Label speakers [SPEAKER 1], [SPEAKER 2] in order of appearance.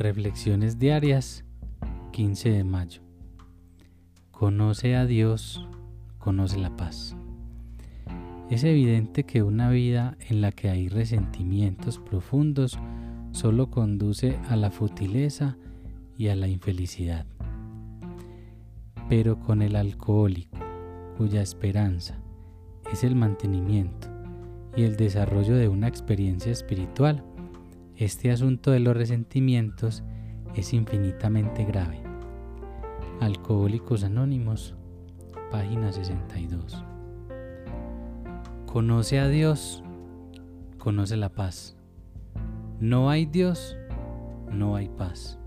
[SPEAKER 1] Reflexiones diarias, 15 de mayo. Conoce a Dios, conoce la paz. Es evidente que una vida en la que hay resentimientos profundos solo conduce a la futileza y a la infelicidad. Pero con el alcohólico, cuya esperanza es el mantenimiento y el desarrollo de una experiencia espiritual, este asunto de los resentimientos es infinitamente grave. Alcohólicos Anónimos, página 62. Conoce a Dios, conoce la paz. No hay Dios, no hay paz.